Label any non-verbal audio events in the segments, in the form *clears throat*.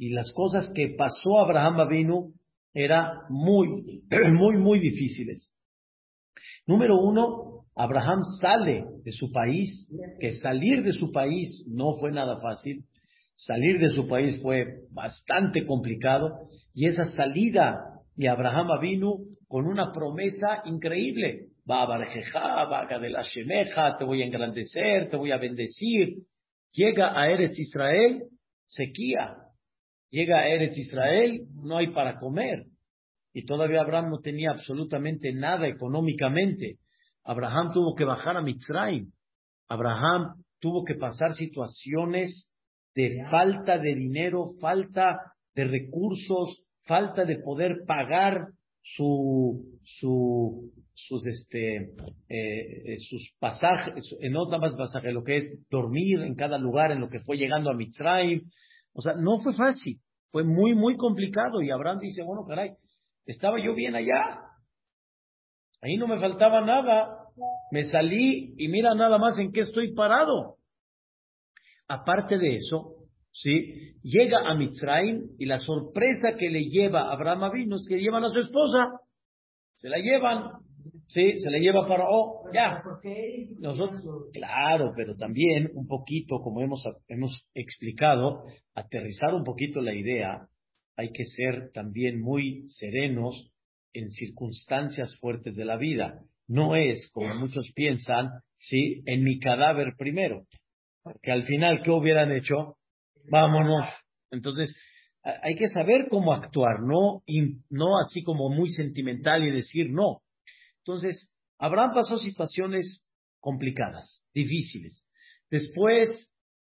y las cosas que pasó Abraham vino eran muy, *clears throat* muy, muy difíciles. Número uno, Abraham sale de su país, que salir de su país no fue nada fácil, salir de su país fue bastante complicado, y esa salida de Abraham vino con una promesa increíble. Va a de la Shemeja, te voy a engrandecer, te voy a bendecir. Llega a Eretz Israel, sequía. Llega a Eretz Israel, no hay para comer. Y todavía Abraham no tenía absolutamente nada económicamente. Abraham tuvo que bajar a Mitzrayim. Abraham tuvo que pasar situaciones de falta de dinero, falta de recursos, falta de poder pagar su, su, sus, este, eh, sus pasajes, no nada más pasajes, lo que es dormir en cada lugar en lo que fue llegando a Mitzrayim. O sea, no fue fácil, fue muy, muy complicado. Y Abraham dice, bueno, caray, estaba yo bien allá. Ahí no me faltaba nada. Me salí y mira nada más en qué estoy parado. Aparte de eso, ¿sí? Llega a Mitzrayim y la sorpresa que le lleva a Abraham Avinu es que llevan a su esposa. Se la llevan. Sí, se la lleva para, oh, ya. Nosotros, claro, pero también un poquito, como hemos, hemos explicado, aterrizar un poquito la idea, hay que ser también muy serenos en circunstancias fuertes de la vida. No es, como muchos piensan, sí, en mi cadáver primero. Que al final, ¿qué hubieran hecho? vámonos. Entonces, hay que saber cómo actuar, no, no así como muy sentimental y decir no. Entonces, Abraham pasó situaciones complicadas, difíciles. Después,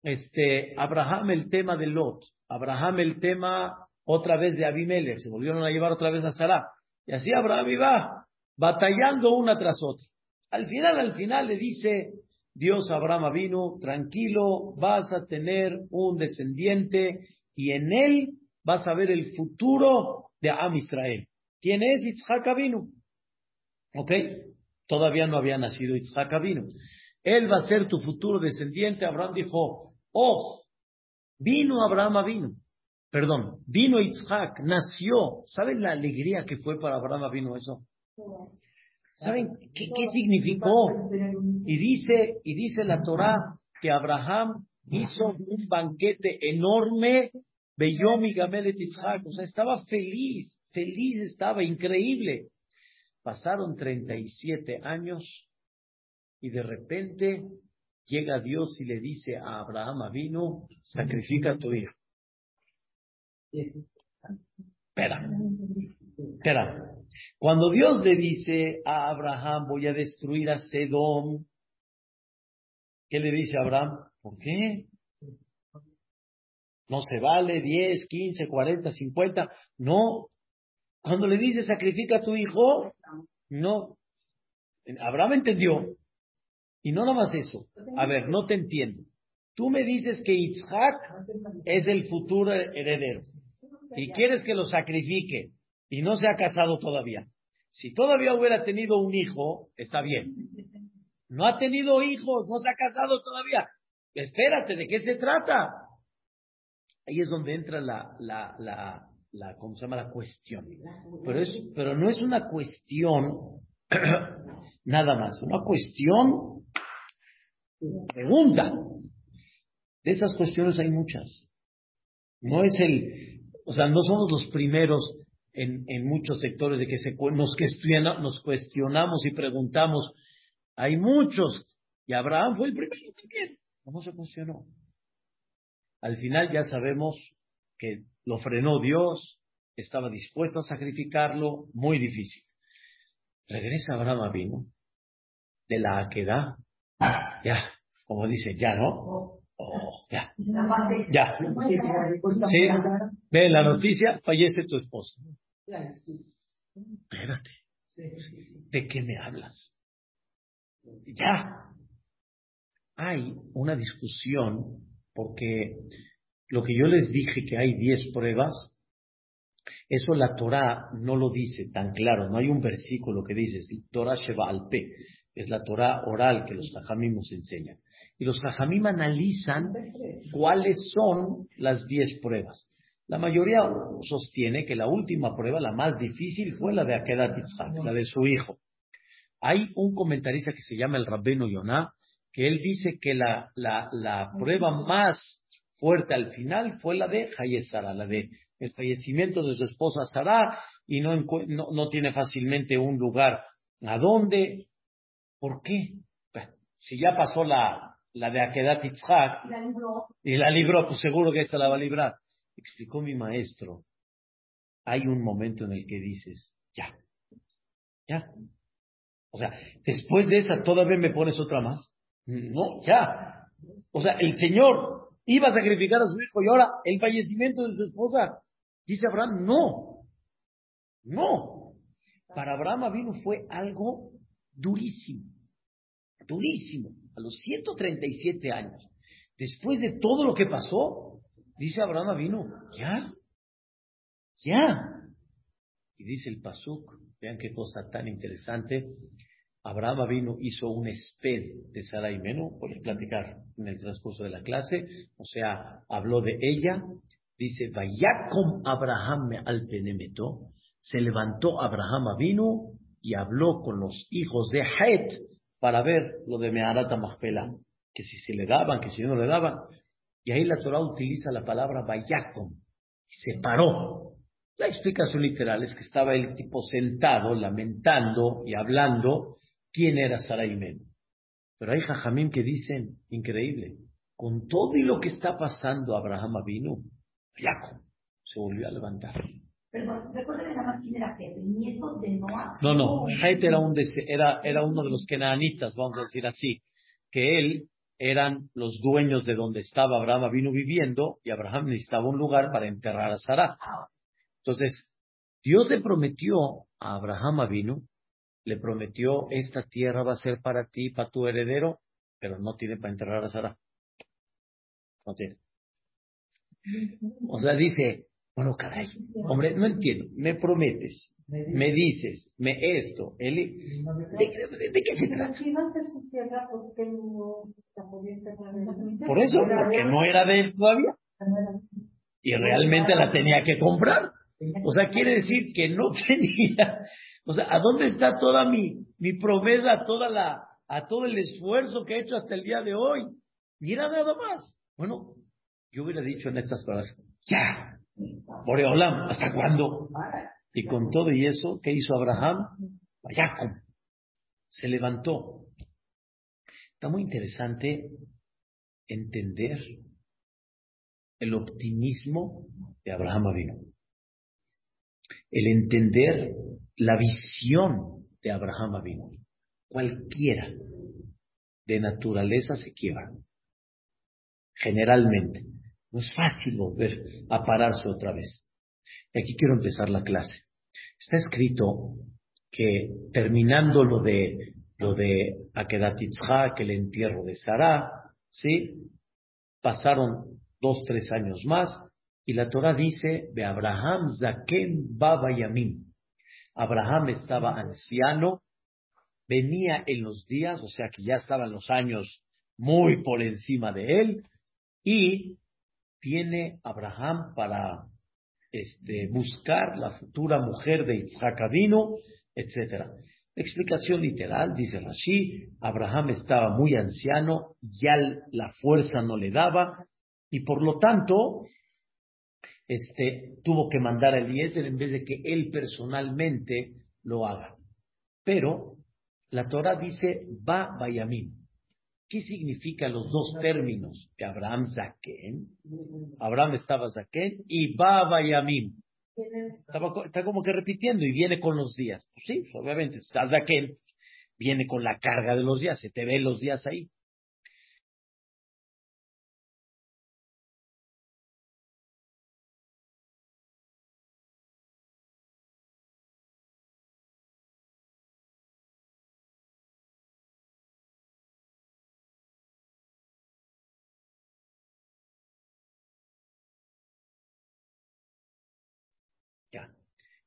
este, Abraham el tema de Lot, Abraham el tema otra vez de Abimelech, se volvieron a llevar otra vez a Sarah. Y así Abraham iba batallando una tras otra. Al final, al final le dice, Dios Abraham vino, tranquilo, vas a tener un descendiente y en él vas a ver el futuro de Am Israel. ¿Quién es Yitzhak vino? ¿Ok? Todavía no había nacido Yitzhak vino. Él va a ser tu futuro descendiente. Abraham dijo, oh, vino Abraham vino. Perdón, vino Yitzhak, nació. ¿Saben la alegría que fue para Abraham vino eso? ¿Saben qué, significó? Y dice, y dice la Torah que Abraham hizo un banquete enorme, Beyomi Gamelet Yitzhak, o sea, estaba feliz, feliz estaba, increíble. Pasaron 37 años y de repente llega Dios y le dice a Abraham vino, sacrifica a tu hijo. Espera, espera. Cuando Dios le dice a Abraham, voy a destruir a Sedom, ¿qué le dice a Abraham? ¿Por qué? No se vale 10, 15, 40, 50. No. Cuando le dice sacrifica a tu hijo, no. Abraham entendió. Y no nada más eso. A ver, no te entiendo. Tú me dices que Isaac es el futuro heredero y quieres que lo sacrifique y no se ha casado todavía. Si todavía hubiera tenido un hijo, está bien. No ha tenido hijos, no se ha casado todavía. Espérate, ¿de qué se trata? Ahí es donde entra la, la, la ¿cómo se llama? La cuestión. Pero, es, pero no es una cuestión *clears throat* nada más, una cuestión pregunta. De esas cuestiones hay muchas. No es el, o sea, no somos los primeros en, en muchos sectores de que se, nos, nos cuestionamos y preguntamos. Hay muchos, y Abraham fue el primero también. ¿Cómo se cuestionó? Al final ya sabemos que lo frenó Dios, estaba dispuesto a sacrificarlo, muy difícil. Regresa Abraham a vino de la aquedad, ya, como dice, ya no, Oh, ya. Ya. Sí. Ve la noticia, fallece tu esposo. Espérate. ¿De qué me hablas? Ya. Hay una discusión porque lo que yo les dije que hay diez pruebas, eso la Torah no lo dice tan claro, no hay un versículo que dice, Torah Sheba al es la Torah oral que los Jajamim nos enseñan. Y los Jajamim analizan cuáles son las diez pruebas. La mayoría sostiene que la última prueba, la más difícil, fue la de Akedat la de su hijo. Hay un comentarista que se llama el Rabbeno Yonah, que él dice que la, la, la prueba más fuerte al final fue la de Hayesara, la de el fallecimiento de su esposa Sara, y no, no, tiene fácilmente un lugar a dónde. ¿Por qué? si ya pasó la, la de Akedat Yitzhak y la libró, pues seguro que esta la va a librar. Explicó mi maestro, hay un momento en el que dices, ya, ya. O sea, después de esa todavía me pones otra más. No, ya. O sea, el Señor iba a sacrificar a su hijo y ahora el fallecimiento de su esposa. Dice Abraham, no, no. Para Abraham vino fue algo durísimo, durísimo. A los 137 años, después de todo lo que pasó, dice Abraham vino, ya, ya. Y dice el Pasuk, vean qué cosa tan interesante, Abraham vino, hizo un esped de Sara y Menú, voy platicar en el transcurso de la clase, o sea, habló de ella, dice, Vayakom Abraham al penemeto, se levantó Abraham vino y habló con los hijos de Het para ver lo de Meharata Mahpela, que si se le daban, que si no le daban. Y ahí la Torah utiliza la palabra Vayakom, se paró. La explicación literal es que estaba el tipo sentado, lamentando y hablando, quién era Sarai Pero hay jajamim que dicen, increíble, con todo y lo que está pasando, Abraham vino, Jacob se volvió a levantar. Perdón, recuerden nada más quién era Het, el nieto de Noah. No, no, Het era, un era, era uno de los kenanitas, vamos a decir así, que él eran los dueños de donde estaba Abraham vino viviendo y Abraham necesitaba un lugar para enterrar a Sara. Ah. Entonces, Dios le prometió a Abraham vino le prometió, esta tierra va a ser para ti, para tu heredero, pero no tiene para enterrar a Sara. No tiene. O sea, dice, bueno, caray, hombre, no entiendo, me prometes, me dices, me esto, ¿de, qué se trata? Por eso, porque no era de él todavía. Y realmente la tenía que comprar. O sea, quiere decir que no *laughs* tenía o sea, ¿a dónde está toda mi, mi promesa, toda la, a todo el esfuerzo que he hecho hasta el día de hoy? Y era nada más. Bueno, yo hubiera dicho en estas palabras, ya, Boreolam, ¿hasta cuándo? Y con todo y eso, ¿qué hizo Abraham? Jacob se levantó. Está muy interesante entender el optimismo de Abraham Avino. El entender la visión de Abraham Avinu. Cualquiera de naturaleza se quiebra. Generalmente. No es fácil volver a pararse otra vez. Y aquí quiero empezar la clase. Está escrito que terminando lo de lo de Akedat que el entierro de Sarah, ¿sí? Pasaron dos, tres años más, y la Torah dice de Abraham Zaken Baba Yamin. Abraham estaba anciano, venía en los días, o sea que ya estaban los años muy por encima de él, y viene Abraham para este, buscar la futura mujer de Isaac Avino, etc. Explicación literal, dice Rashi, Abraham estaba muy anciano, ya la fuerza no le daba, y por lo tanto este, tuvo que mandar a Eliezer en vez de que él personalmente lo haga. Pero la Torah dice va Bayamim. ¿Qué significan los dos términos de Abraham Zaken? Abraham estaba Zaken y va Bayamim. está como que repitiendo y viene con los días. Pues sí, obviamente, está Zaken, viene con la carga de los días, se te ven los días ahí.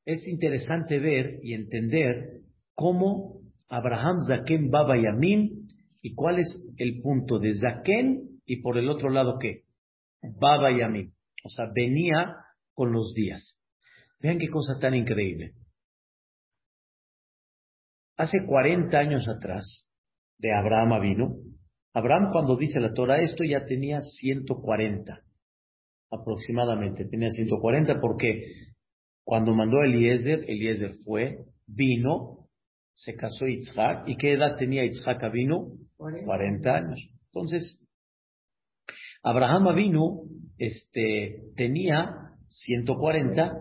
Es interesante ver y entender cómo Abraham Zaken Baba Yamin y cuál es el punto de Zaken y por el otro lado qué? Baba Yamin. O sea, venía con los días. Vean qué cosa tan increíble. Hace 40 años atrás, de Abraham vino, Abraham cuando dice la Torah esto ya tenía 140 aproximadamente, tenía 140 porque cuando mandó a Eliezer, Eliezer fue, vino, se casó Yitzhak, ¿y qué edad tenía Yitzhak vino? 40 años. Entonces, Abraham vino, este, tenía 140,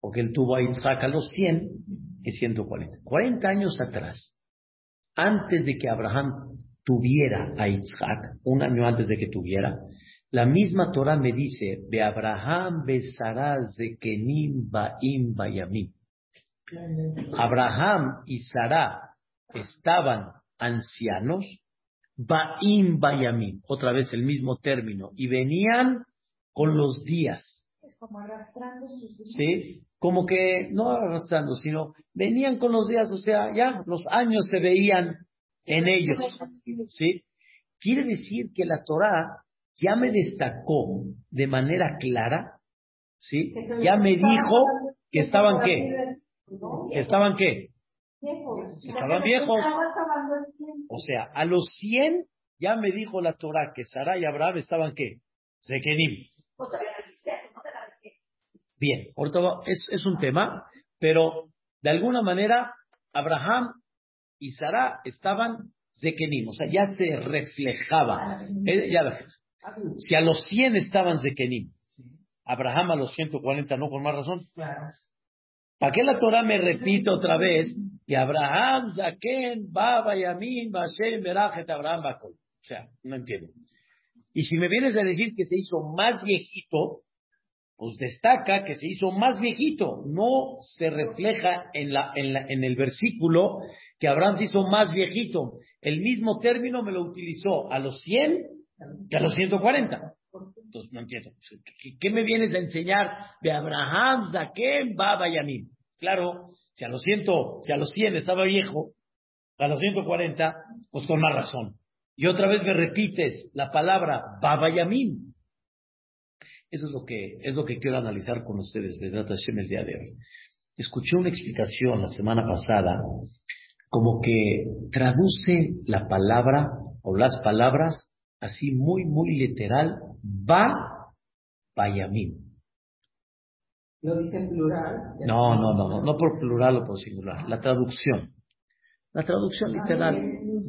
porque él tuvo a Yitzhak a los 100 y 140. 40 años atrás, antes de que Abraham tuviera a Yitzhak, un año antes de que tuviera, la misma Torah me dice, de Abraham besarás de Kenim Baim Bayamim. Abraham y Sarah estaban ancianos, Baim Bayamim, otra vez el mismo término, y venían con los días. Es como arrastrando sus ¿Sí? Como que, no arrastrando, sino venían con los días, o sea, ya los años se veían en ellos. ¿Sí? Quiere decir que la Torah ya me destacó de manera clara, ¿sí? Ya me dijo que estaban qué? ¿Que estaban qué? Estaban viejos. O sea, a los 100 ya me dijo la Torah que Sara y Abraham estaban qué? Zekenim. Bien, ahorita es, es un tema, pero de alguna manera Abraham y Sara estaban Zekenim, o sea, ya se reflejaba. Eh, ya si a los 100 estaban Zekenim, Abraham a los 140 no, con más razón. ¿Para qué la Torah me repite otra vez? Que Abraham, Zaken, Baba, Yamin, Bashem, Berajet, Abraham, Bakol. O sea, no entiendo. Y si me vienes a decir que se hizo más viejito, pues destaca que se hizo más viejito. No se refleja en, la, en, la, en el versículo que Abraham se hizo más viejito. El mismo término me lo utilizó a los 100 que a los 140. Entonces no entiendo. ¿Qué me vienes a enseñar de Abraham, Zakem, Baba Yamin? Claro, si a los 100, si a los 100 estaba viejo, a los 140, pues con más razón. Y otra vez me repites la palabra Baba Yamin. Eso es lo que, es lo que quiero analizar con ustedes, de Hashem, el día de hoy. Escuché una explicación la semana pasada, como que traduce la palabra o las palabras así muy, muy literal, va Bayamim. ¿Lo dice en plural? No, no, no, no, no por plural o por singular. La traducción. La traducción literal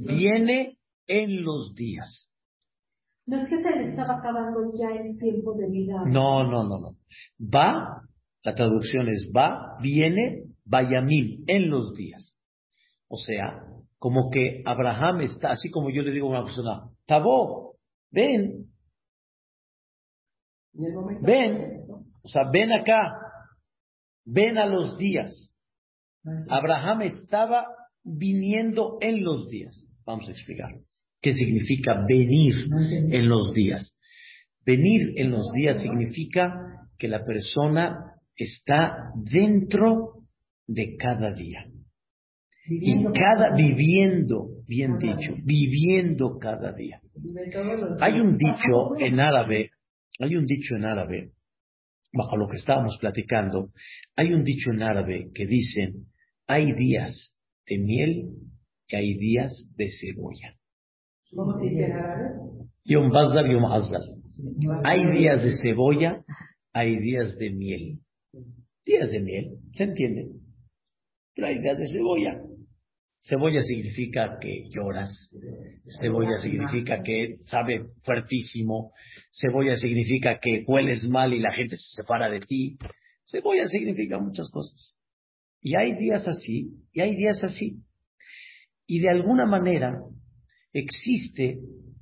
viene en los días. No es que se le estaba acabando ya el tiempo de vida. No, no, no, no. Va, la traducción es va, viene, Bayamim, en los días. O sea, como que Abraham está, así como yo le digo a una persona, Tabó, ven, ven, o sea, ven acá, ven a los días. Abraham estaba viniendo en los días. Vamos a explicar. ¿Qué significa venir en los días? Venir en los días significa que la persona está dentro de cada día. Y cada viviendo, bien dicho, viviendo cada día. Hay un dicho en árabe, hay un dicho en árabe, bajo lo que estábamos platicando, hay un dicho en árabe que dice, hay días de miel y hay días de cebolla. ¿Cómo se dice en árabe? Yom Yom. Hay días de cebolla, hay días de miel. Días de miel, ¿se entiende? Pero hay días de cebolla. Cebolla significa que lloras, cebolla significa que sabe fuertísimo, cebolla significa que hueles mal y la gente se separa de ti, cebolla significa muchas cosas. Y hay días así, y hay días así. Y de alguna manera existe,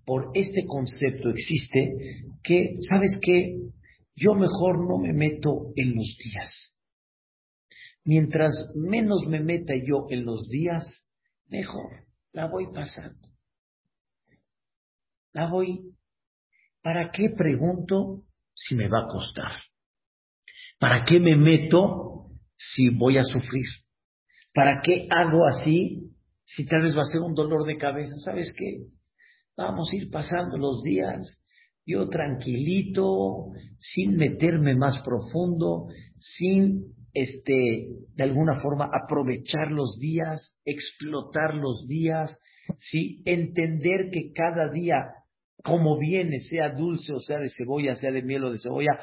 por este concepto existe, que, ¿sabes qué? Yo mejor no me meto en los días. Mientras menos me meta yo en los días, mejor, la voy pasando. La voy. ¿Para qué pregunto si me va a costar? ¿Para qué me meto si voy a sufrir? ¿Para qué hago así si tal vez va a ser un dolor de cabeza? ¿Sabes qué? Vamos a ir pasando los días, yo tranquilito, sin meterme más profundo, sin este, de alguna forma aprovechar los días, explotar los días, ¿sí? entender que cada día, como viene, sea dulce o sea de cebolla, sea de miel o de cebolla,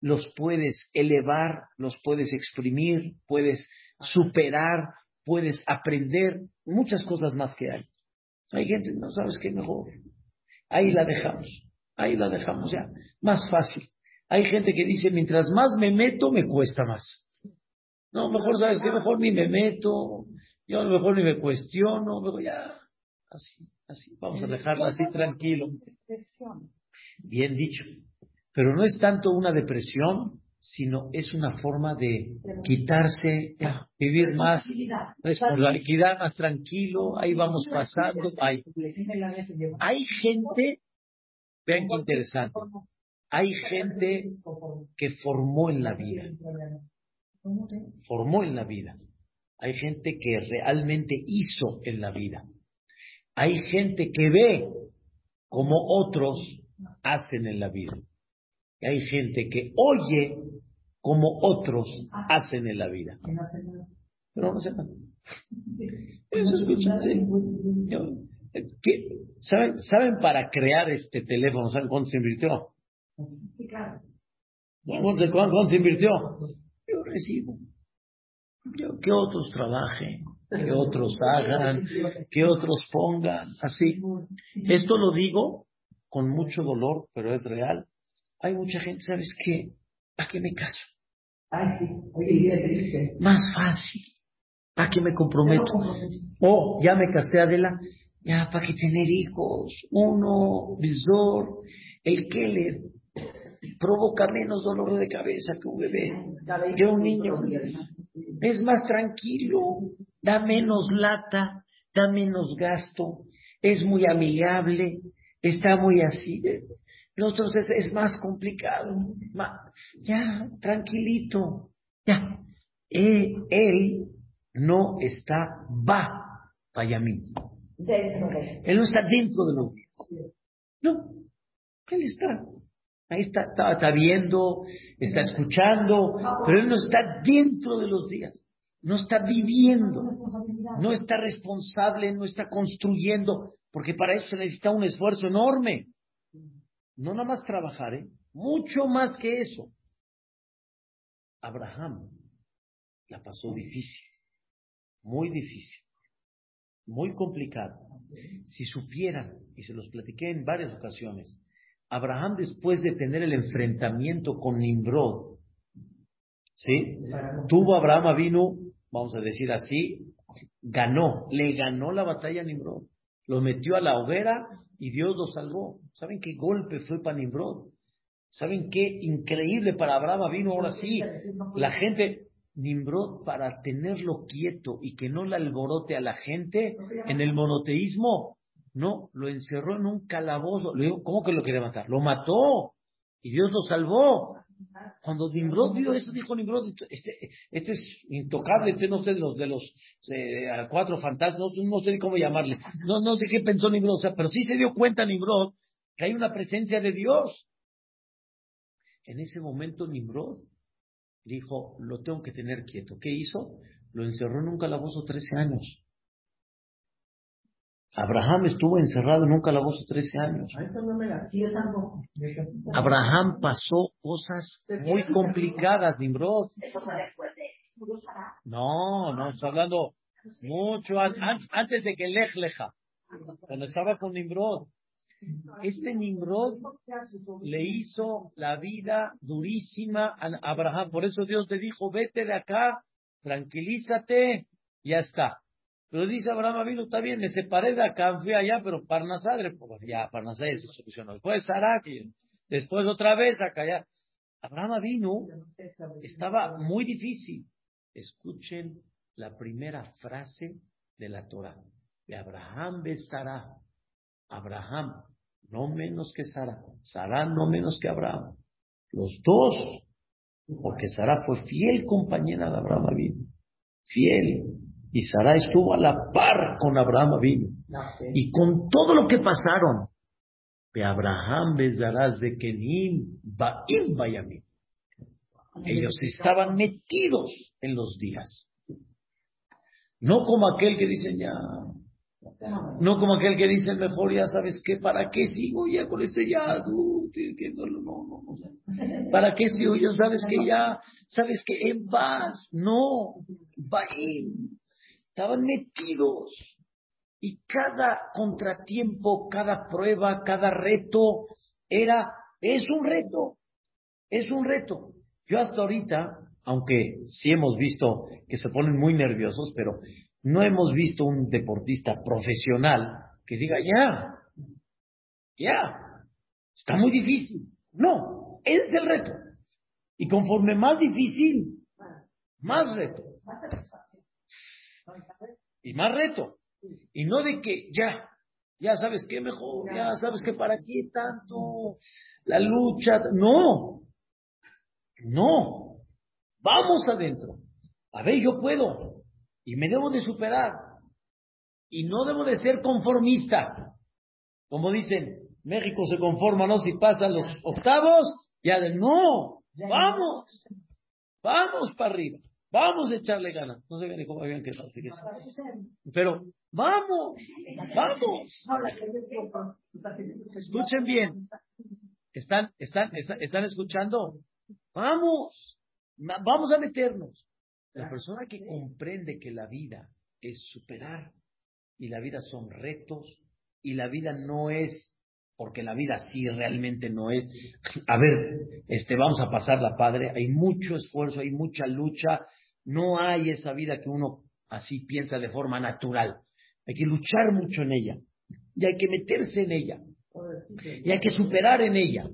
los puedes elevar, los puedes exprimir, puedes superar, puedes aprender, muchas cosas más que hay. Hay gente, no sabes qué mejor. Ahí la dejamos, ahí la dejamos ya, más fácil. Hay gente que dice, mientras más me meto, me cuesta más. No, mejor, ¿sabes qué? Mejor ni me meto, yo a lo mejor ni me cuestiono, luego ya, así, así, vamos a dejarla así tranquilo. Bien dicho. Pero no es tanto una depresión, sino es una forma de quitarse, vivir más, responsabilidad, más tranquilo, ahí vamos pasando. Hay, hay gente, vean qué interesante, hay gente que formó en la vida formó en la vida. Hay gente que realmente hizo en la vida. Hay gente que ve como otros hacen en la vida. Y hay gente que oye como otros hacen en la vida. Pero no sepan. ¿Saben, ¿Saben para crear este teléfono? ¿Saben cuánto se invirtió? Sí, claro. ¿Cuánto se invirtió? Yo recibo. que otros trabajen, que otros hagan, que otros pongan, así. Esto lo digo con mucho dolor, pero es real. Hay mucha gente, ¿sabes qué? ¿Para qué me caso? Más fácil. ¿Para qué me comprometo? Oh, ya me casé, Adela. Ya, ¿para qué tener hijos? Uno, visor, el que le provoca menos dolor de cabeza que un bebé, que un niño. Es más tranquilo, da menos lata, da menos gasto, es muy amigable, está muy así. Nosotros es, es más complicado. ya, tranquilito. Ya. Él, él no está va para mí. Él no está dentro de los días. No, él está Ahí está, está, viendo, está escuchando, pero él no está dentro de los días, no está viviendo, no está responsable, no está construyendo, porque para eso se necesita un esfuerzo enorme. No nada más trabajar, ¿eh? mucho más que eso. Abraham la pasó difícil, muy difícil, muy complicado. Si supieran, y se los platiqué en varias ocasiones, Abraham después de tener el enfrentamiento con Nimrod, ¿sí? Tuvo Abraham vino, vamos a decir así, ganó, le ganó la batalla a Nimrod, lo metió a la hoguera y Dios lo salvó. ¿Saben qué golpe fue para Nimrod? ¿Saben qué increíble para Abraham vino ahora sí? La gente, Nimrod, para tenerlo quieto y que no le alborote a la gente en el monoteísmo, no, lo encerró en un calabozo. ¿cómo que lo quería matar? Lo mató. Y Dios lo salvó. Cuando Nimrod vio eso, dijo Nimrod, este, este es intocable, este no sé de los, de los eh, cuatro fantasmas, no, sé cómo llamarle, no, no sé qué pensó Nimrod, pero sí se dio cuenta Nimrod que hay una presencia de Dios. En ese momento Nimrod dijo, lo tengo que tener quieto. ¿Qué hizo? Lo encerró en un calabozo 13 años. Abraham estuvo encerrado en un calabozo 13 años. Abraham pasó cosas muy complicadas, Nimrod. No, no, está hablando mucho antes de que Lech Leja, cuando estaba con Nimrod. Este Nimrod le hizo la vida durísima a Abraham. Por eso Dios le dijo, vete de acá, tranquilízate, ya está. Pero dice Abraham vino, está bien, me separé de acá, fui allá, pero Parnasadre, pues ya, Parnasadre se solucionó. Después Saraki, después otra vez acá, allá. Abraham vino, estaba muy difícil. Escuchen la primera frase de la Torah. De Abraham ve Sara. Abraham, no menos que Sara. Sara no menos que Abraham. Los dos, porque Sara fue fiel compañera de Abraham vino. Fiel. Y Sara estuvo a la par con Abraham vino. Y con todo lo que pasaron, de Abraham Bezaraz de Kenim Baim Bayamim. Ellos estaban metidos en los días. No como aquel que dicen ya, no como aquel que dice mejor ya sabes qué, ¿para qué sigo ya con ese ya? Uh, que no, no, no, no, ¿Para qué sigo yo? ¿Sabes que ya? ¿Sabes que en paz? No, Baim. Estaban metidos. Y cada contratiempo, cada prueba, cada reto era, es un reto, es un reto. Yo hasta ahorita, aunque sí hemos visto que se ponen muy nerviosos, pero no hemos visto un deportista profesional que diga, ya, ya, está muy difícil. No, ese es el reto. Y conforme más difícil, más reto. Y más reto. Y no de que ya, ya sabes qué mejor, ya sabes que para qué tanto la lucha. No, no. Vamos adentro. A ver, yo puedo. Y me debo de superar. Y no debo de ser conformista. Como dicen, México se conforma, ¿no? Si pasan los octavos, ya de no. Vamos. Vamos para arriba. Vamos a echarle ganas. No sé ni cómo habían quedado. Pero vamos, vamos. Escuchen bien. ¿Están, están, están, escuchando? Vamos. Vamos a meternos. La persona que comprende que la vida es superar y la vida son retos y la vida no es porque la vida sí realmente no es, a ver, este, vamos a pasar la padre, hay mucho esfuerzo, hay mucha lucha, no hay esa vida que uno así piensa de forma natural. Hay que luchar mucho en ella. Y hay que meterse en ella. Y hay que superar en ella.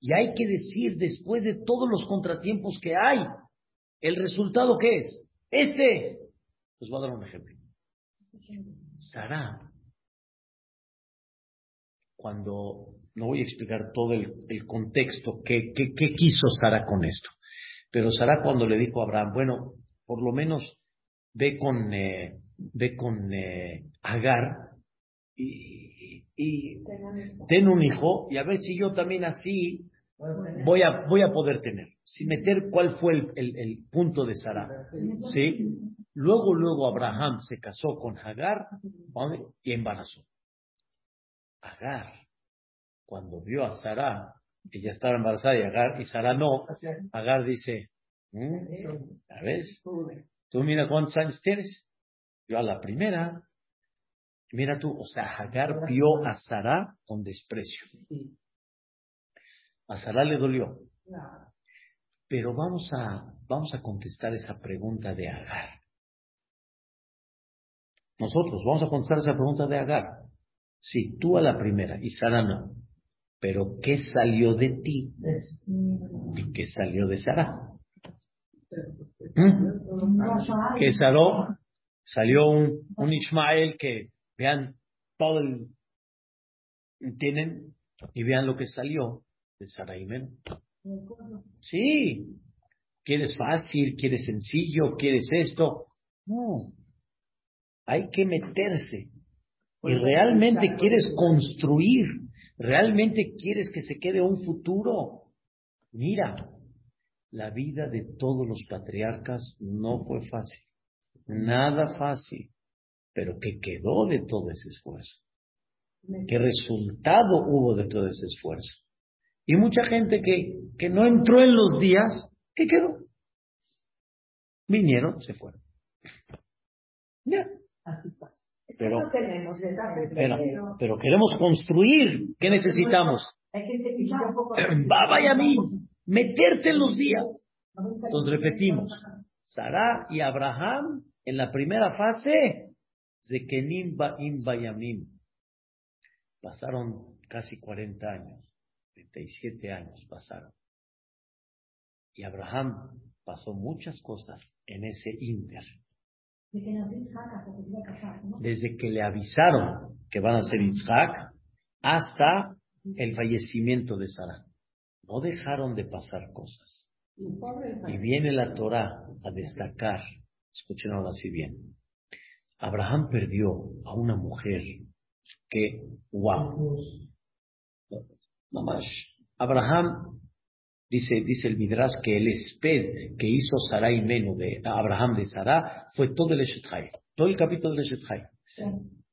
Y hay que decir, después de todos los contratiempos que hay, el resultado que es. Este. Les voy a dar un ejemplo. Sara, cuando, no voy a explicar todo el, contexto, qué, qué, qué quiso Sara con esto. Pero Sara cuando le dijo a Abraham, bueno, por lo menos ve con, eh, ve con eh, Agar y, y, ten un hijo y a ver si yo también así voy a, voy a poder tener. Sin meter cuál fue el, el, el punto de Sara. ¿Sí? Luego, luego Abraham se casó con Agar y embarazó. Agar, cuando vio a Sara, ella estaba embarazada y Agar, y Sara no, Agar dice, ¿sabes? ¿Mm? Tú mira cuántos años tienes. Yo a la primera. Mira tú, o sea, Hagar vio a Sara con desprecio. A Sara le dolió. Pero vamos a, vamos a contestar esa pregunta de Agar. Nosotros vamos a contestar esa pregunta de Agar. Sí, tú a la primera y Sara no. Pero ¿qué salió de ti? ¿Y qué salió de Sara? ¿Mm? Que salió, salió un, un Ismael que vean todo el tienen y vean lo que salió de Saraimen. Sí, quieres fácil, quieres sencillo, quieres esto. No, hay que meterse. Y realmente quieres construir, realmente quieres que se quede un futuro. Mira, la vida de todos los patriarcas no fue fácil, nada fácil, pero ¿qué quedó de todo ese esfuerzo? ¿Qué resultado hubo de todo ese esfuerzo? Y mucha gente que, que no entró en los días, ¿qué quedó? Vinieron, se fueron. Ya. Así pasa. Pero, pero, pero, queremos construir. ¿Qué necesitamos? A mí meterte en los días. Entonces repetimos, Sara y Abraham en la primera fase, Zekenim Ba'im Bayamim, pasaron casi 40 años, 37 años pasaron. Y Abraham pasó muchas cosas en ese inter. Desde que le avisaron que van a ser Isaac hasta el fallecimiento de Sara. No dejaron de pasar cosas. Y viene la Torah a destacar, escuchen ahora así bien, Abraham perdió a una mujer que, wow, Mamash. Abraham, dice, dice el Midrash que el esped que hizo Sarai Menu de Abraham de Sarah fue todo el Eshet Chai, todo el capítulo del Eshet Chai.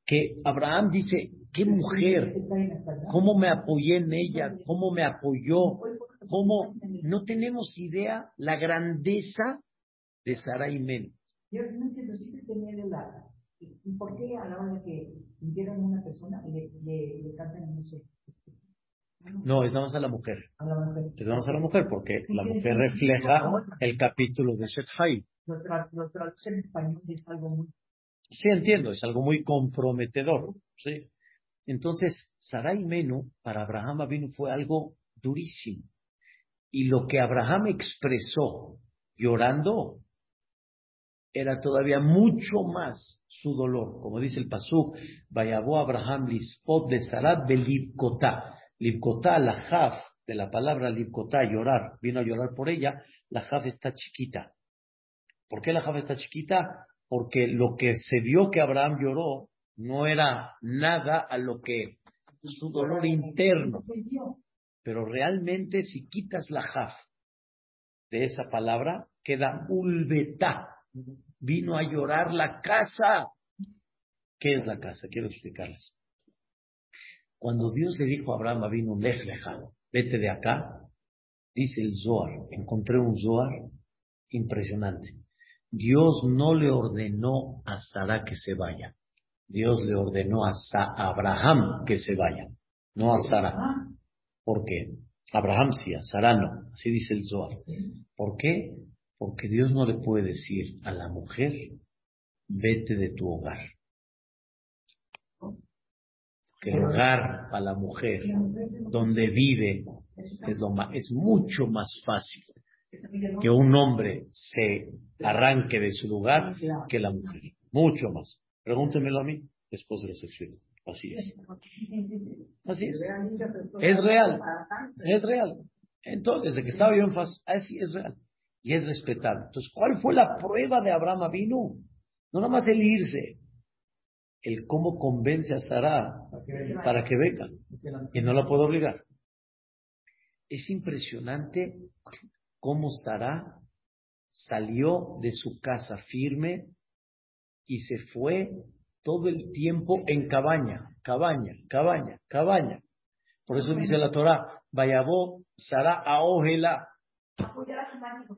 Que Abraham dice, qué mujer, cómo me apoyé en ella, cómo me apoyó, cómo no tenemos idea la grandeza de duda. ¿Y por qué a la hora que entierran a una persona le, le, le cantan? No, es nada más a la mujer. A la mujer. Es nada más a la mujer, porque la mujer refleja el capítulo de Shet Hai. Nuestra, nuestra traducción en español es algo muy... Sí, entiendo, es algo muy comprometedor. ¿sí? Entonces, Sarai Menu para Abraham Avinu fue algo durísimo. Y lo que Abraham expresó llorando era todavía mucho más su dolor. Como dice el Pasuk, Vayabó Abraham lispot de Sarat de Libkotá. Libkotá, la jaf, de la palabra Libkotá, llorar, vino a llorar por ella, la jaf está chiquita. ¿Por qué la jaf está chiquita? Porque lo que se vio que Abraham lloró no era nada a lo que su dolor interno. Pero realmente si quitas la jaf de esa palabra, queda ulbetá. Vino a llorar la casa. ¿Qué es la casa? Quiero explicarles. Cuando Dios le dijo a Abraham, vino un lejano, vete de acá, dice el Zohar, encontré un Zohar impresionante. Dios no le ordenó a Sara que se vaya. Dios le ordenó a, Abraham que se vaya, no a Sara. ¿Por qué? Abraham sí, a Sara no. Así dice el Zohar. ¿Por qué? Porque Dios no le puede decir a la mujer, vete de tu hogar. Que el hogar a la mujer, donde vive, es, lo más, es mucho más fácil que un hombre se arranque de su lugar que la mujer. Mucho más. Pregúntemelo a mí después de los explico. Así es. Así es. Es real. Es real. Entonces, desde que estaba yo en faz, así es real. Y es respetable. Entonces, ¿cuál fue la prueba de Abraham vino? No nada más el irse, el cómo convence a Sara para que venga. Y no la puedo obligar. Es impresionante cómo Sara salió de su casa firme y se fue todo el tiempo en cabaña, cabaña, cabaña, cabaña. Por eso dice la Torah, Vayabó Sara a Ojela. Apoyar a su marido.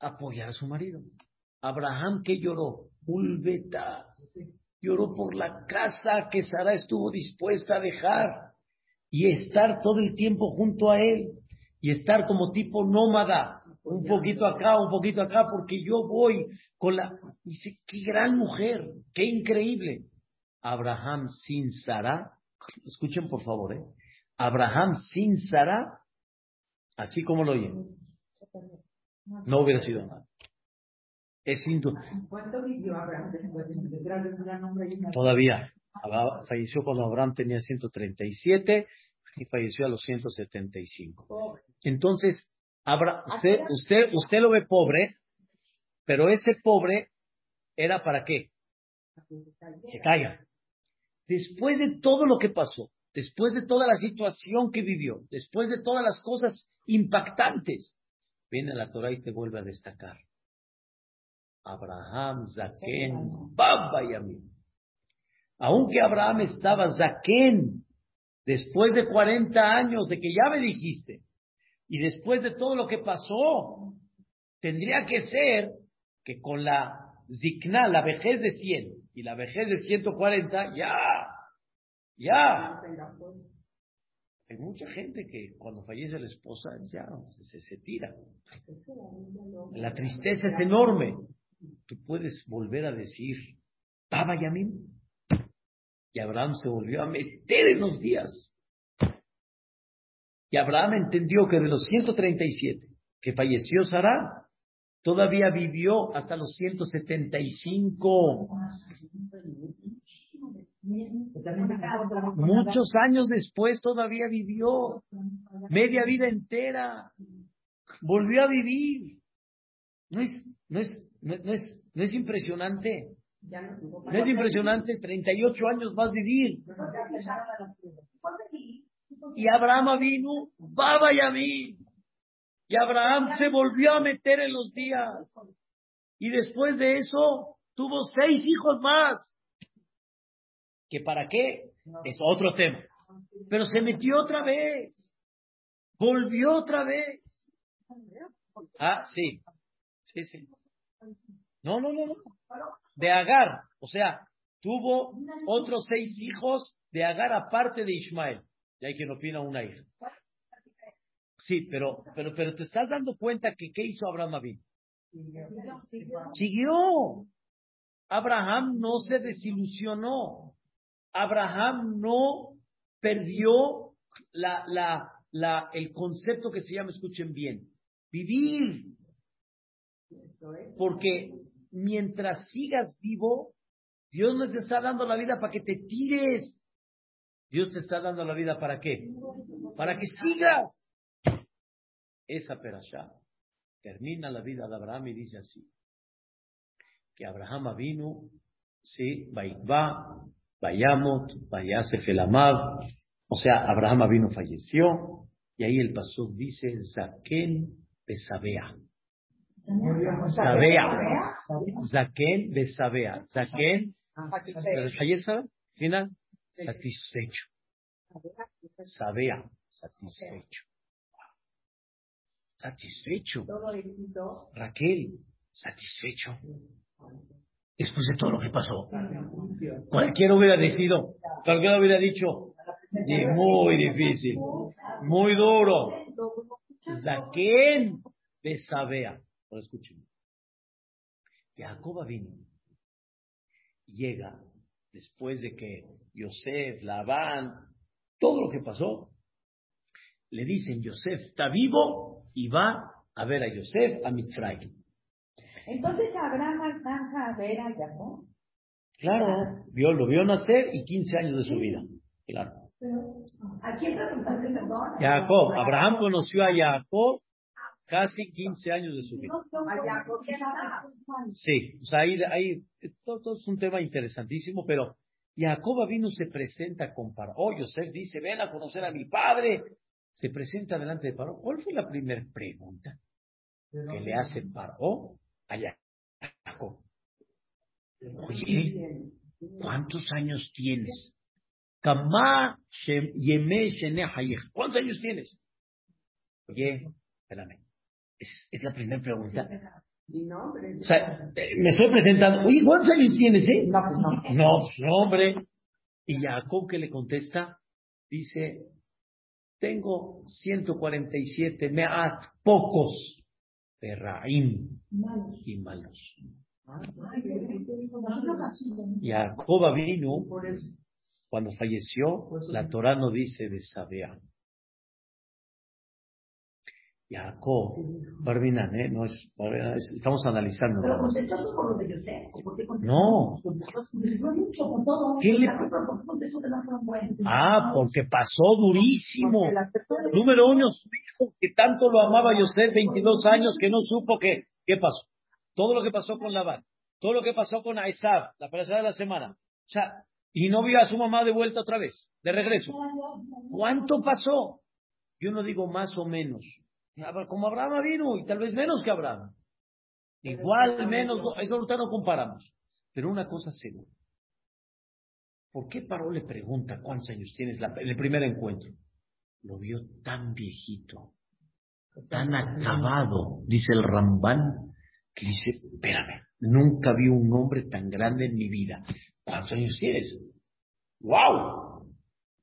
Apoyar a su marido. Abraham que lloró, Ulbeta, lloró por la casa que Sara estuvo dispuesta a dejar y estar todo el tiempo junto a él y estar como tipo nómada, un poquito acá, un poquito acá, porque yo voy con la... Dice, qué gran mujer, qué increíble. Abraham sin Sara, escuchen por favor, ¿eh? Abraham sin Sara, así como lo oyen, no hubiera sido nada. Es duda. ¿Cuánto vivió Abraham después de. Todavía. Falleció cuando Abraham tenía 137 y falleció a los 175. Entonces, usted, usted, usted lo ve pobre, pero ese pobre era para qué? Se caiga. Después de todo lo que pasó, después de toda la situación que vivió, después de todas las cosas impactantes, viene la Torah y te vuelve a destacar. Abraham, Zaken, Baba y Aunque Abraham estaba Zaken, después de 40 años de que ya me dijiste, y después de todo lo que pasó, tendría que ser que con la zikna, la vejez de 100 y la vejez de 140, ya, ya. Hay mucha gente que cuando fallece la esposa ya se, se tira. La tristeza es enorme tú puedes volver a decir, Baba. Y Abraham se volvió a meter en los días. Y Abraham entendió que de los 137 que falleció Sara, todavía vivió hasta los 175. Muchos años después todavía vivió, media vida entera, volvió a vivir. No es, no es, no, es, no es impresionante. No es impresionante, 38 años a vivir. Y Abraham vino, Baba Yamin. Y Abraham se volvió a meter en los días. Y después de eso, tuvo seis hijos más. ¿Que para qué? Es otro tema. Pero se metió otra vez. Volvió otra vez. Ah, sí. Sí, sí. No, no, no, no. De Agar. O sea, tuvo otros seis hijos de Agar aparte de Ismael. Y hay quien opina una hija. Sí, pero, pero, pero te estás dando cuenta que ¿qué hizo Abraham Abin? Siguió. Abraham no se desilusionó. Abraham no perdió la, la, la, el concepto que se llama, escuchen bien, vivir. Porque mientras sigas vivo, Dios no te está dando la vida para que te tires. Dios te está dando la vida para qué? Para que sigas. Esa perashá termina la vida de Abraham y dice así: que Abraham vino, sí, Baikba, Bayamot, Bayasef el o sea, Abraham vino falleció, y ahí el pastor dice Zaken Besabea. Sabea. Zaken Besabea. Zaken, falleza, final, satisfecho. Sabea, satisfecho. Satisfecho. Raquel, satisfecho. Después de todo lo que pasó. Cualquiera hubiera decidido, cualquiera hubiera dicho, muy difícil, muy duro. Zaquén de Sabea. Ahora escuchen. Jacob vino. Llega después de que Yosef, Labán, todo lo que pasó. Le dicen, Yosef está vivo y va a ver a Yosef a Mitzrayim. Entonces Abraham alcanza a ver a Jacob. Claro, vio, lo vio nacer y 15 años de su vida. Claro. ¿A quién preguntaste perdón? Jacob. Abraham conoció a Jacob casi 15 años de su vida. Sí, o sea, ahí, ahí todo, es un tema interesantísimo, pero Jacob vino se presenta con Paró. Oh, Yosef dice, ven a conocer a mi padre. Se presenta delante de Paró. ¿Cuál fue la primera pregunta que le hace Paró a Jacob? Oye, ¿cuántos años tienes? ¿Cuántos años tienes? Oye, espérame. Es, es la primera pregunta. O sea, me estoy presentando. Oye, ¿cuántos años tienes, eh? No, pues no. No, pues no, hombre. Y Jacob que le contesta, dice, tengo 147 meat, pocos, perraim y malos. Jacob vino cuando falleció, la Torah no dice de Sabea. Jacob, Barbinan, ¿eh? No es, estamos analizando. Pero contestó por lo de Yosef. No. ¿Qué le... Ah, porque pasó durísimo. Número uno, su hijo, que tanto lo amaba Yosef, 22 años, que no supo que, ¿qué pasó? Todo lo que pasó con Labán, todo lo que pasó con Aesab, la persona de la semana. O sea, y no vio a su mamá de vuelta otra vez, de regreso. ¿Cuánto pasó? Yo no digo más o menos. Como Abraham vino, y tal vez menos que Abraham. Igual, menos, eso ahorita no comparamos. Pero una cosa segura. ¿Por qué Paró le pregunta cuántos años tienes en el primer encuentro? Lo vio tan viejito, tan acabado, dice el Rambán, que dice, espérame, nunca vi un hombre tan grande en mi vida. ¿Cuántos años tienes? ¡Wow!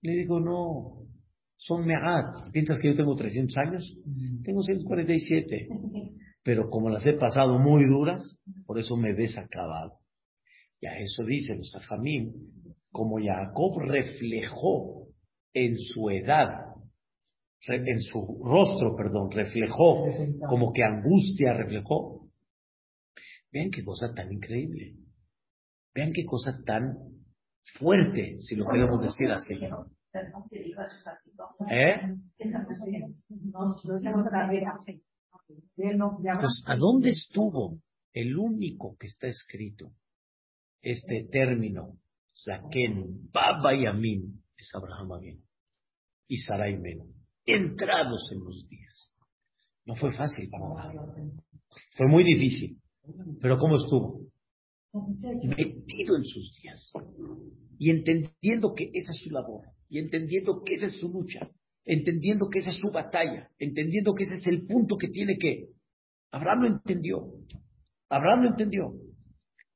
Le digo, no, son me'at. ¿Piensas que yo tengo 300 años? Tengo 147. Pero como las he pasado muy duras, por eso me ves acabado. Y a eso dice los Jajamim, como Jacob reflejó en su edad, en su rostro, perdón, reflejó como que angustia reflejó. Vean qué cosa tan increíble. Vean qué cosa tan fuerte, si lo queremos decir así. ¿Eh? Entonces, ¿a dónde estuvo el único que está escrito este término? Zaken, Baba y Amin, es Abraham Abin. y Sarai Menu, entrados en los días. No fue fácil para Abraham. Fue muy difícil. Pero ¿cómo estuvo? Metido en sus días. Y entendiendo que esa es su labor. Y entendiendo que esa es su lucha. Entendiendo que esa es su batalla. Entendiendo que ese es el punto que tiene que. Abraham lo entendió. Abraham lo entendió.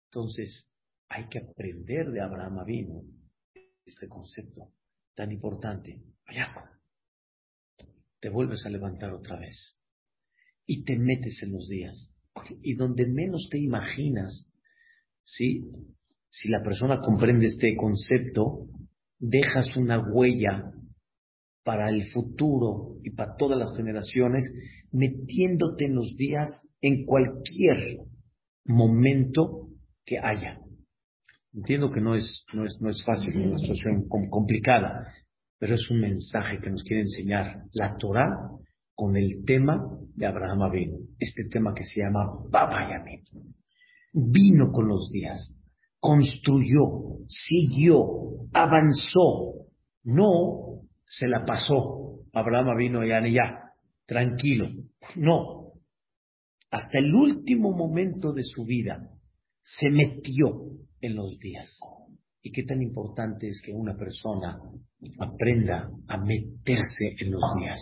Entonces, hay que aprender de Abraham vino este concepto tan importante. Allá, te vuelves a levantar otra vez y te metes en los días. Y donde menos te imaginas, ¿sí? si la persona comprende este concepto, dejas una huella para el futuro y para todas las generaciones, metiéndote en los días en cualquier momento que haya. Entiendo que no es, no es, no es fácil, es una situación complicada, pero es un mensaje que nos quiere enseñar la Torah con el tema de Abraham Avinu, este tema que se llama Babayamim. Vino con los días, construyó, siguió, avanzó, no se la pasó. Abraham vino ya, ya, tranquilo. No. Hasta el último momento de su vida se metió en los días. Y qué tan importante es que una persona aprenda a meterse en los días.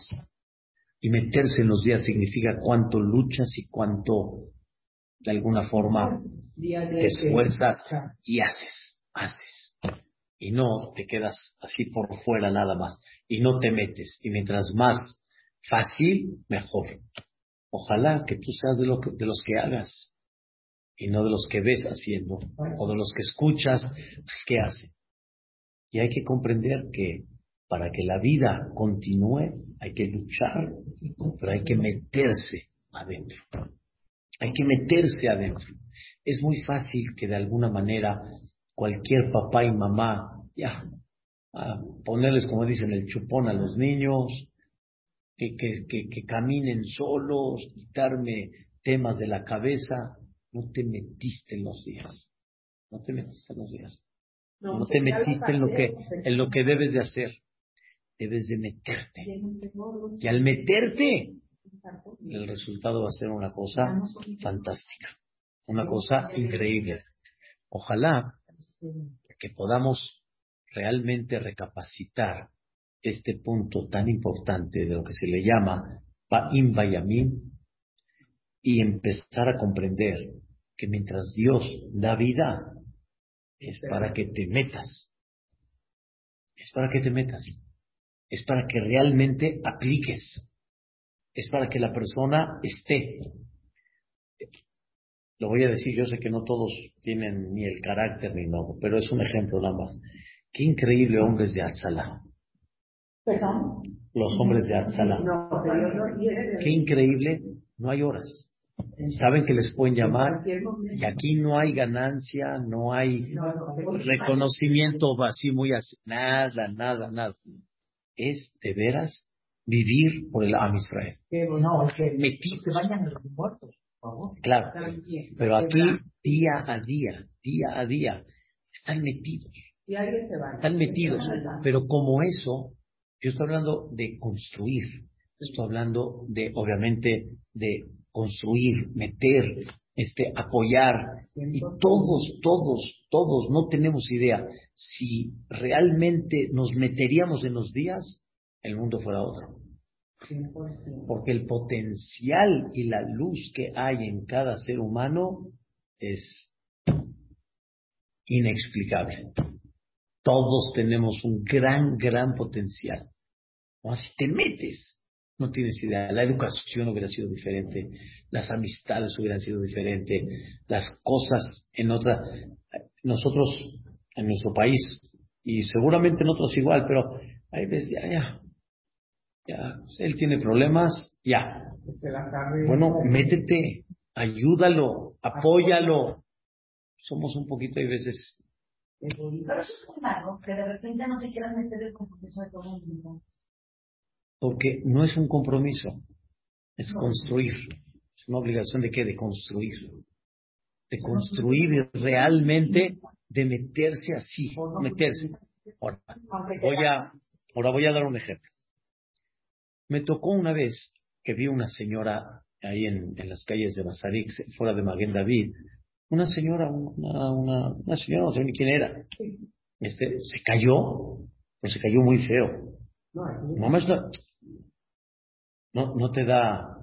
Y meterse en los días significa cuánto luchas y cuánto, de alguna forma, te esfuerzas y haces, haces. Y no te quedas así por fuera nada más. Y no te metes. Y mientras más fácil, mejor. Ojalá que tú seas de, lo de los que hagas y no de los que ves haciendo o de los que escuchas qué hacen. Y hay que comprender que para que la vida continúe hay que luchar, pero hay que meterse adentro. Hay que meterse adentro. Es muy fácil que de alguna manera cualquier papá y mamá, ya, ponerles, como dicen, el chupón a los niños, que, que, que, que caminen solos, quitarme temas de la cabeza, no te metiste en los días. No te metiste en los días. No, te metiste en lo que en lo que debes de hacer. Debes de meterte. Y al meterte, el resultado va a ser una cosa fantástica, una cosa increíble. Ojalá que podamos realmente recapacitar este punto tan importante de lo que se le llama Pa'im Bayamin y empezar a comprender que mientras Dios da vida, es para que te metas. Es para que te metas. Es para que realmente apliques. Es para que la persona esté. Lo voy a decir, yo sé que no todos tienen ni el carácter ni nada, pero es un ejemplo nada más. Qué increíble hombres de Atzalá. ¿Perdón? Los hombres de Atzalá. Qué increíble, no hay horas saben que les pueden llamar y aquí no hay ganancia, no hay reconocimiento así muy así, nada, nada, nada. Es de veras vivir por el Am Israel. No, es que vayan los muertos, Claro, pero aquí día a día, día a día, están metidos. Están metidos, pero como eso, yo estoy hablando de construir, estoy hablando de, obviamente, de construir, meter, este, apoyar. Y todos, todos, todos no tenemos idea. Si realmente nos meteríamos en los días, el mundo fuera otro. Porque el potencial y la luz que hay en cada ser humano es inexplicable. Todos tenemos un gran, gran potencial. O si te metes no tienes idea. La educación hubiera sido diferente, las amistades hubieran sido diferentes, las cosas en otra. Nosotros, en nuestro país, y seguramente en otros igual, pero hay veces ya, ya, ya, él tiene problemas, ya. Bueno, métete, ayúdalo, apóyalo. Somos un poquito, hay veces. Pero eso es que de repente no te quieras meter el compromiso de todo el mundo. Porque no es un compromiso, es construir. Es una obligación de qué? De construir. De construir realmente, de meterse así, meterse. Ahora voy a, ahora voy a dar un ejemplo. Me tocó una vez que vi una señora ahí en, en las calles de Masarik, fuera de Maguen David, una señora, una, una, una señora, no sé ni quién era, este, se cayó, pero se cayó muy feo. Mamá no, no, no te da,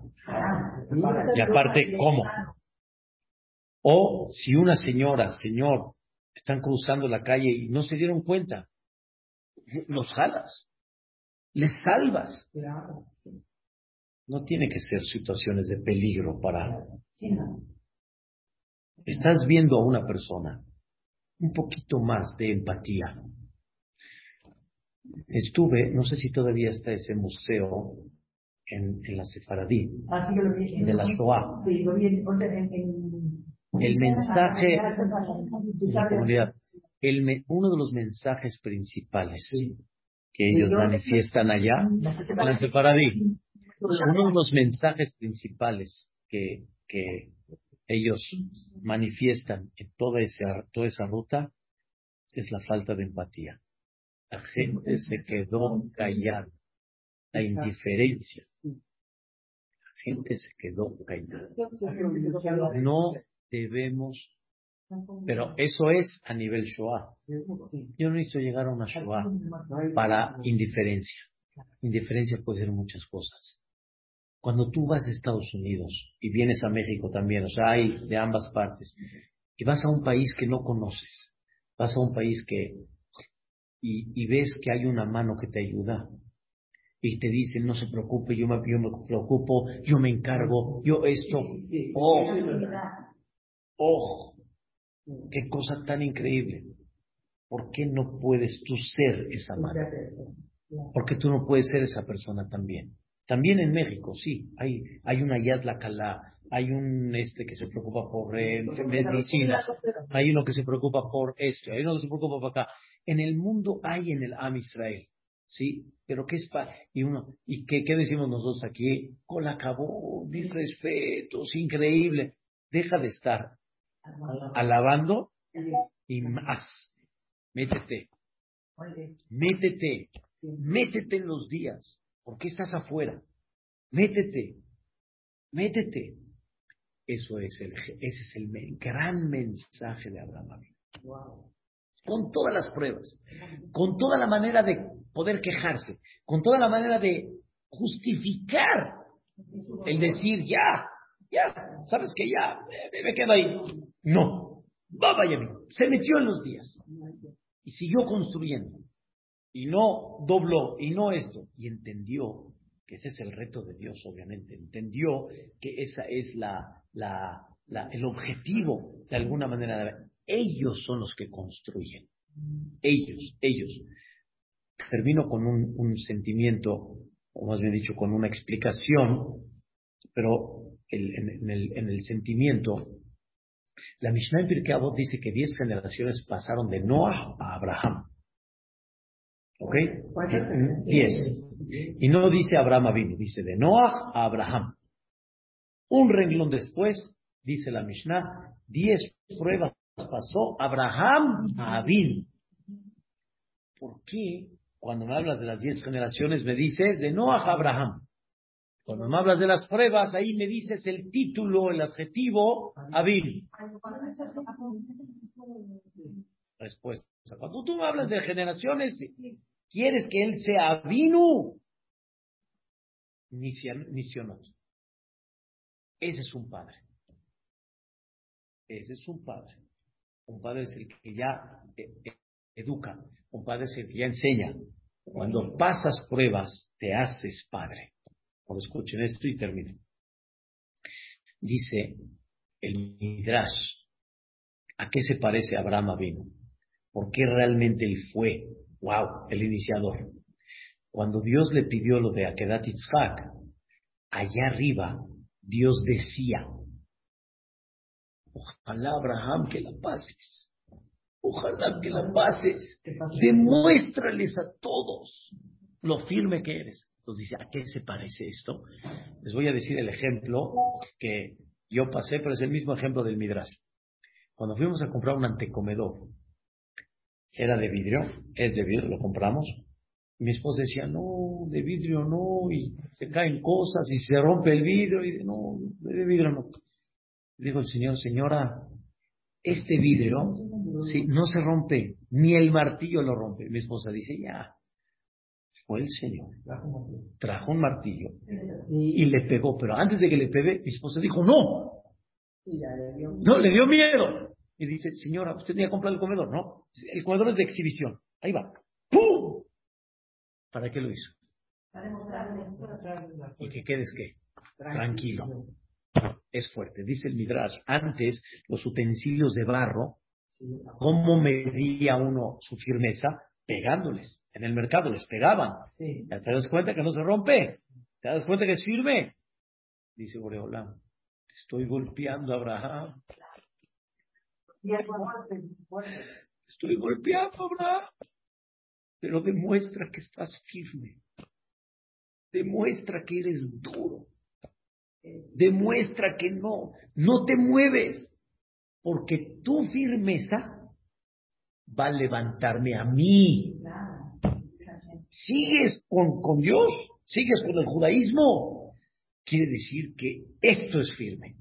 y aparte, ¿cómo? O si una señora, señor, están cruzando la calle y no se dieron cuenta, los jalas, les salvas. No tiene que ser situaciones de peligro para... Estás viendo a una persona, un poquito más de empatía. Estuve, no sé si todavía está ese museo en, en la Sefaradí, Ah, sí, lo vi. de la Shoah. Sí, lo vi en, en, en- El mensaje en la comunidad, el uno de los mensajes principales que ellos manifiestan allá, en la Sefaradí, uno de los mensajes principales que, que ellos manifiestan en toda esa, toda esa ruta es la falta de empatía. La gente se quedó callada, la indiferencia. La gente se quedó callada. No debemos, pero eso es a nivel Shoah. Yo no necesito llegar a una Shoah para indiferencia. Indiferencia puede ser muchas cosas. Cuando tú vas a Estados Unidos y vienes a México también, o sea, hay de ambas partes, y vas a un país que no conoces, vas a un país que, y, y ves que hay una mano que te ayuda, y te dicen, no se preocupe, yo me, yo me preocupo, yo me encargo, yo esto, oh, oh, qué cosa tan increíble. ¿Por qué no puedes tú ser esa mano? Porque tú no puedes ser esa persona también. También en México, sí, hay, hay una Yad Calá, hay un este que se preocupa por eh, medicinas, hay uno que se preocupa por esto, hay uno que se preocupa por acá. En el mundo hay en el Am Israel, ¿sí? Pero ¿qué es para y uno y qué, qué decimos nosotros aquí? Con acabó, disrespeto, es increíble. Deja de estar alabando y más. Métete, métete, métete en los días. ¿Por qué estás afuera? Métete, métete. Eso es el, ese es el gran mensaje de Abraham. Avinu. Con todas las pruebas, con toda la manera de poder quejarse, con toda la manera de justificar el decir ya, ya, sabes que ya, me, me quedo ahí. No, vaya bien. Se metió en los días. Y siguió construyendo. Y no dobló y no esto. Y entendió que ese es el reto de Dios obviamente. Entendió que esa es la, la, la- el objetivo de alguna manera. Ellos son los que construyen. Ellos ellos. Termino con un, un sentimiento o más bien dicho con una explicación pero el- en, el, en el sentimiento la Mishnah en Pirkei Avot dice que diez generaciones pasaron de Noah a Abraham ¿Ok? Diez. Y no dice Abraham vino, dice de Noah a Abraham. Un renglón después, dice la Mishnah, diez pruebas pasó Abraham a Abin. ¿Por qué cuando me hablas de las diez generaciones me dices de Noah a Abraham? Cuando me hablas de las pruebas, ahí me dices el título, el adjetivo, Abin. Respuesta. Cuando tú me hablas de generaciones, ¿quieres que él sea Abinu? Nisionot. Ese es un padre. Ese es un padre. Un padre es el que ya eh, eh, educa. Un padre es el que ya enseña. Cuando pasas pruebas, te haces padre. Por escuchen esto y terminen. Dice el Midrash, ¿a qué se parece Abraham Avinu? ¿Por qué realmente él fue, wow, el iniciador? Cuando Dios le pidió lo de Akedat Yitzhak, allá arriba Dios decía, ojalá Abraham que la pases, ojalá que la pases, demuéstrales a todos lo firme que eres. Entonces dice, ¿a qué se parece esto? Les voy a decir el ejemplo que yo pasé, pero es el mismo ejemplo del Midrash. Cuando fuimos a comprar un antecomedor, era de vidrio, es de vidrio, lo compramos, mi esposa decía, no, de vidrio no, y se caen cosas, y se rompe el vidrio, y no, de vidrio no. Dijo el Señor, señora, este vidrio, no se rompe, ni el martillo lo rompe. Mi esposa dice, ya, fue el Señor. Trajo un martillo y le pegó, pero antes de que le pegue, mi esposa dijo, no. No, le dio miedo. Y dice, señora, usted tenía que comprar el comedor, ¿no? El comedor es de exhibición. Ahí va. ¡Pum! ¿Para qué lo hizo? Y que quedes qué? Tranquilo. Es fuerte. Dice el Midrash, antes los utensilios de barro, ¿cómo medía uno su firmeza? Pegándoles. En el mercado les pegaban. Te das cuenta que no se rompe. Te das cuenta que es firme. Dice Boreolam, estoy golpeando a Abraham. Estoy golpeando a Abraham. Pero demuestra que estás firme. Demuestra que eres duro. Demuestra que no, no te mueves. Porque tu firmeza va a levantarme a mí. Sigues con, con Dios, sigues con el judaísmo. Quiere decir que esto es firme.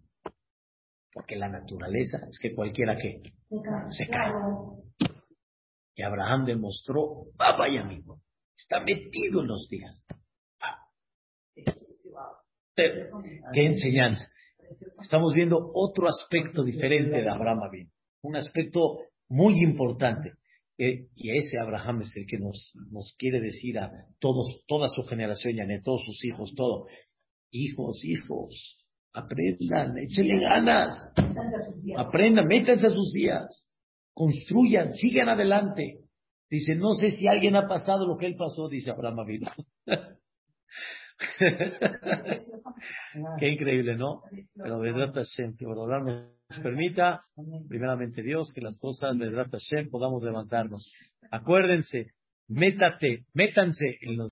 Porque la naturaleza es que cualquiera que se cae. Y Abraham demostró, papá y amigo, está metido en los días. ¿Qué enseñanza? Estamos viendo otro aspecto diferente de Abraham Un aspecto muy importante. Y ese Abraham es el que nos, nos quiere decir a todos, toda su generación y a todos sus hijos, todo. Hijos, hijos, aprendan, échenle ganas. Aprendan, métanse a sus días. Construyan, sigan adelante. Dice, no sé si alguien ha pasado lo que él pasó, dice Abraham Avinu. *laughs* *laughs* Qué increíble, ¿no? Pero Vedrat Hashem, que nos permita, primeramente Dios, que las cosas Vedrat Hashem podamos levantarnos. Acuérdense, métate, métanse en los